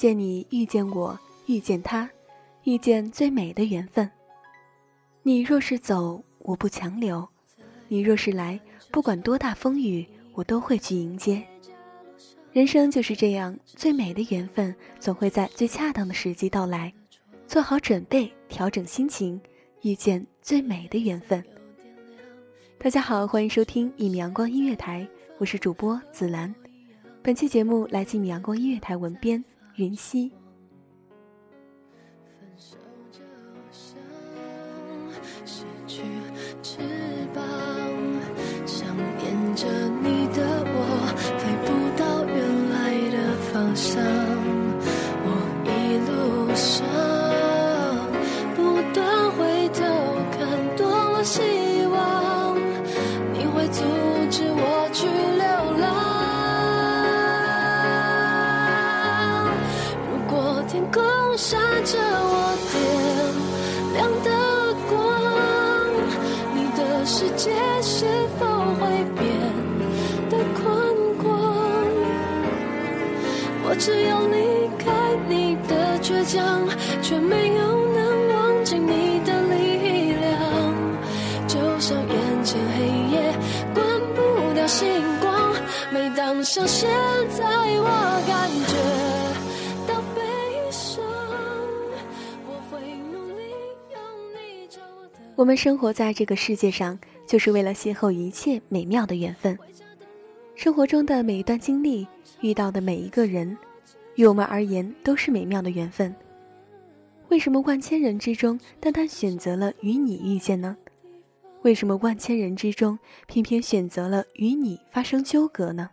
见你，遇见我，遇见他，遇见最美的缘分。你若是走，我不强留；你若是来，不管多大风雨，我都会去迎接。人生就是这样，最美的缘分总会在最恰当的时机到来。做好准备，调整心情，遇见最美的缘分。大家好，欢迎收听一米阳光音乐台，我是主播紫兰。本期节目来自一米阳光音乐台文编云溪。失去世界是否会变得宽广？我只有离开你的倔强，却没我们生活在这个世界上，就是为了邂逅一切美妙的缘分。生活中的每一段经历，遇到的每一个人，于我们而言都是美妙的缘分。为什么万千人之中，单单选择了与你遇见呢？为什么万千人之中，偏偏选择了与你发生纠葛呢？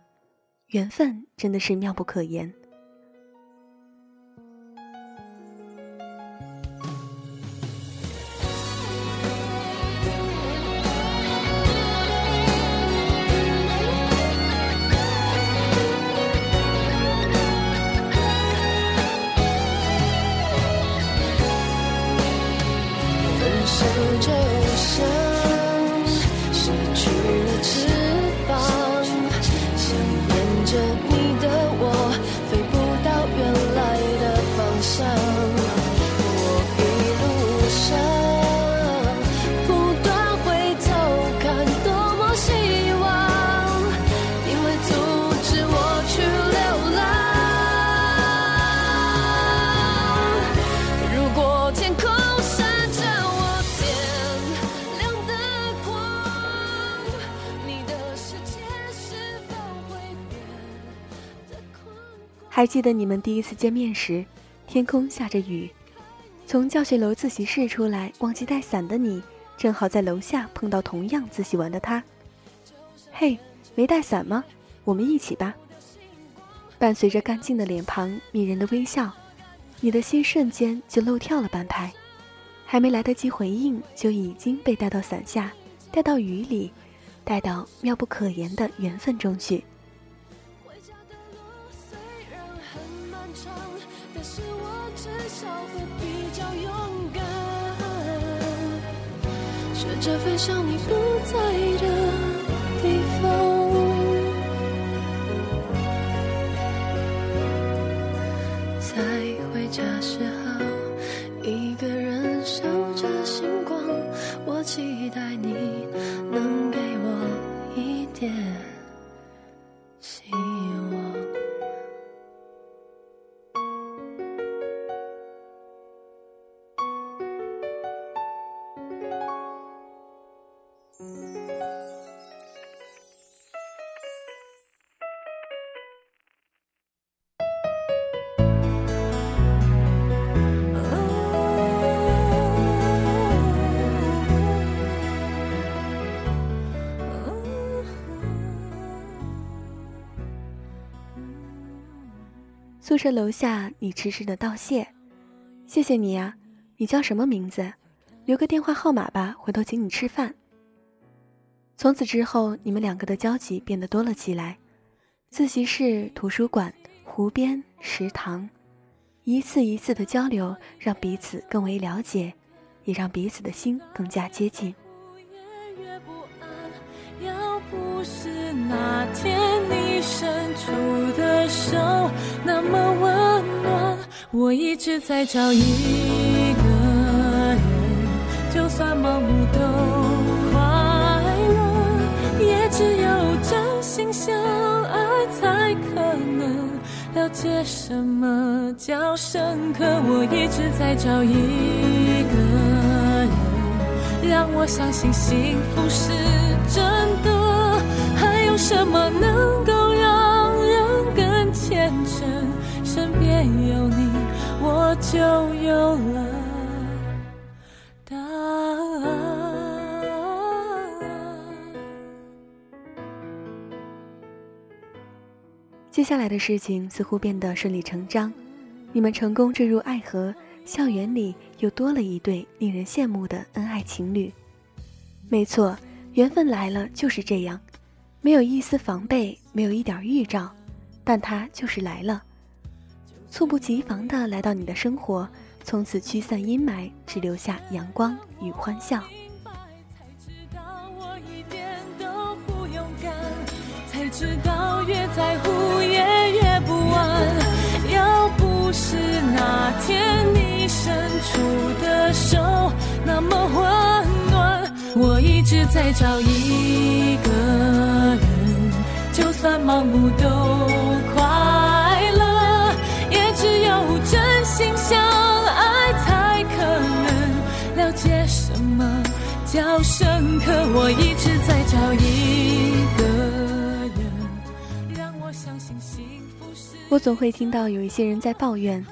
缘分真的是妙不可言。还记得你们第一次见面时，天空下着雨，从教学楼自习室出来，忘记带伞的你，正好在楼下碰到同样自习完的他。嘿，没带伞吗？我们一起吧。伴随着干净的脸庞、迷人的微笑，你的心瞬间就漏跳了半拍。还没来得及回应，就已经被带到伞下，带到雨里，带到妙不可言的缘分中去。少会比较勇敢，学着飞向你不在的地方。在回家时候，一个人守着星光，我期待你能给我一点宿舍楼下，你迟迟的道谢，谢谢你呀。你叫什么名字？留个电话号码吧，回头请你吃饭。从此之后，你们两个的交集变得多了起来。自习室、图书馆、湖边、食堂，一次一次的交流，让彼此更为了解，也让彼此的心更加接近。不。是那天你伸出的手那么温暖，我一直在找一个人，就算盲目都快乐，也只有真心相爱才可能了解什么叫深刻。我一直在找一个人。让我相信幸福是真的，什么能够让人更虔诚？身边有你，我就有了答案。接下来的事情似乎变得顺理成章，你们成功坠入爱河，校园里又多了一对令人羡慕的恩爱情侣。没错，缘分来了就是这样，没有一丝防备，没有一点预兆，但他就是来了，猝不及防的来到你的生活，从此驱散阴霾，只留下阳光与欢笑。才知道我一点都不勇敢，才知道越在乎再找一个人，就算盲目都快乐，也只有真心相爱才可能了解什么叫深刻。我一直在找一个人，让我相信幸福是。我总会听到有一些人在抱怨，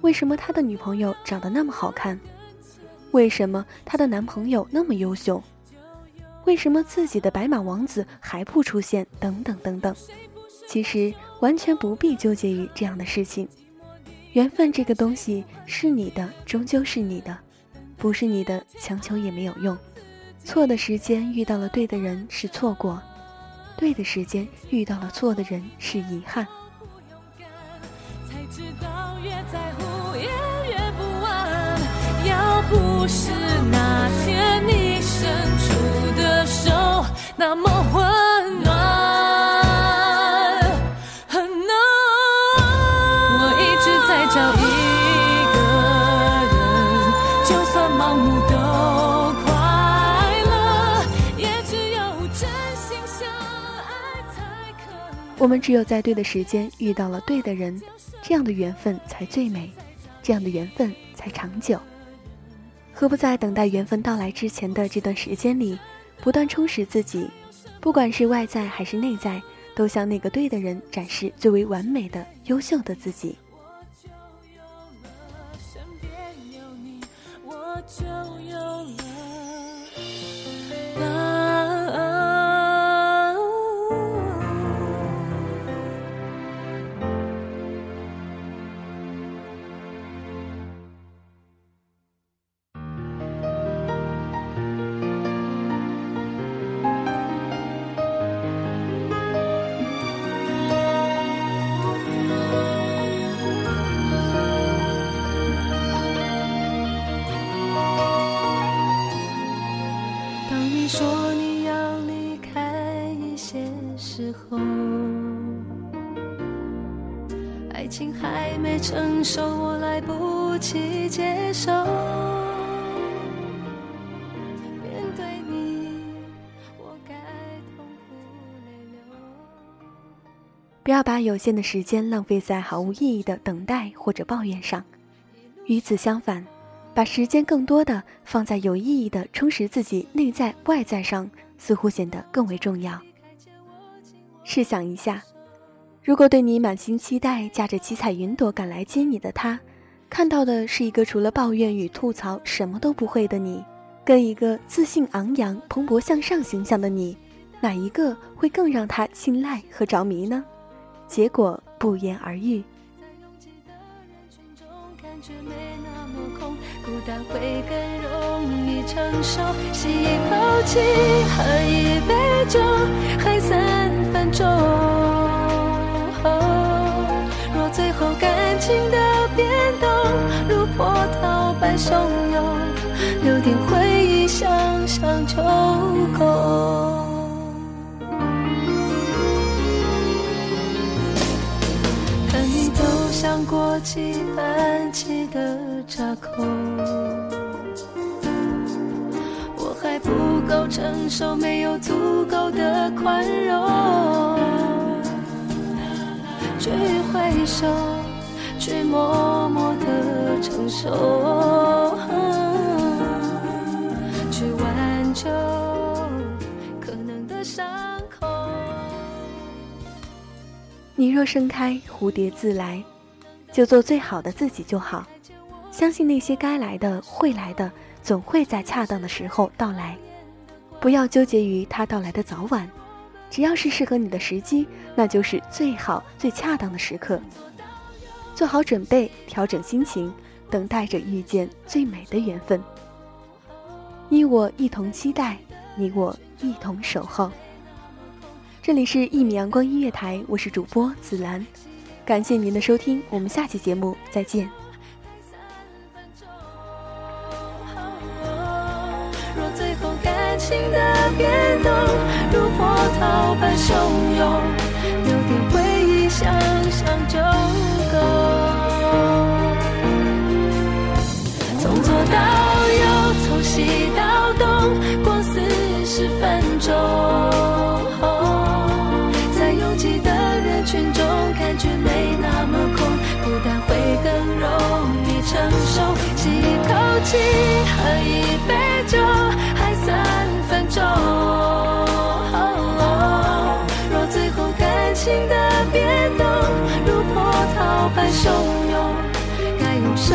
为什么他的女朋友长得那么好看？为什么他的男朋友那么优秀？为什么自己的白马王子还不出现？等等等等。其实完全不必纠结于这样的事情。缘分这个东西是你的，终究是你的；不是你的，强求也没有用。错的时间遇到了对的人是错过，对的时间遇到了错的人是遗憾。不安。要不是那天你伸出手那么温暖，我一直在找一个人，就算盲目都快乐，也只有真心相爱才可。我们只有在对的时间遇到了对的人，这样的缘分才最美，这样的缘分才长久。何不在等待缘分到来之前的这段时间里，不断充实自己，不管是外在还是内在，都向那个对的人展示最为完美的、优秀的自己。我就有了身边有你，我就说你要离开一些时候。爱情还没成熟我来不及接受。面对你我该痛苦泪流。不要把有限的时间浪费在毫无意义的等待或者抱怨上。与此相反把时间更多的放在有意义的充实自己内在外在上，似乎显得更为重要。试想一下，如果对你满心期待，驾着七彩云朵赶来接你的他，看到的是一个除了抱怨与吐槽什么都不会的你，跟一个自信昂扬、蓬勃向上形象的你，哪一个会更让他青睐和着迷呢？结果不言而喻。感觉没那么空，孤单会更容易承受。吸一口气，喝一杯酒，还三分钟。若最后感情的变动如波涛般汹涌，留点回忆想想就够。走向过期半期的闸口，我还不够成熟，没有足够的宽容，去挥手，去默默的承受，去挽救可能的伤口。你若盛开，蝴蝶自来，就做最好的自己就好。相信那些该来的会来的，总会在恰当的时候到来。不要纠结于它到来的早晚，只要是适合你的时机，那就是最好最恰当的时刻。做好准备，调整心情，等待着遇见最美的缘分。你我一同期待，你我一同守候。这里是《一米阳光音乐台》，我是主播紫兰，感谢您的收听，我们下期节目再见。若最后感情的变动如波涛般汹涌，留点回忆想想就够。从左到右，从西到东，过四十分钟。口气，喝一杯酒，还三分钟。若最后感情的变动如波涛般汹涌，该用什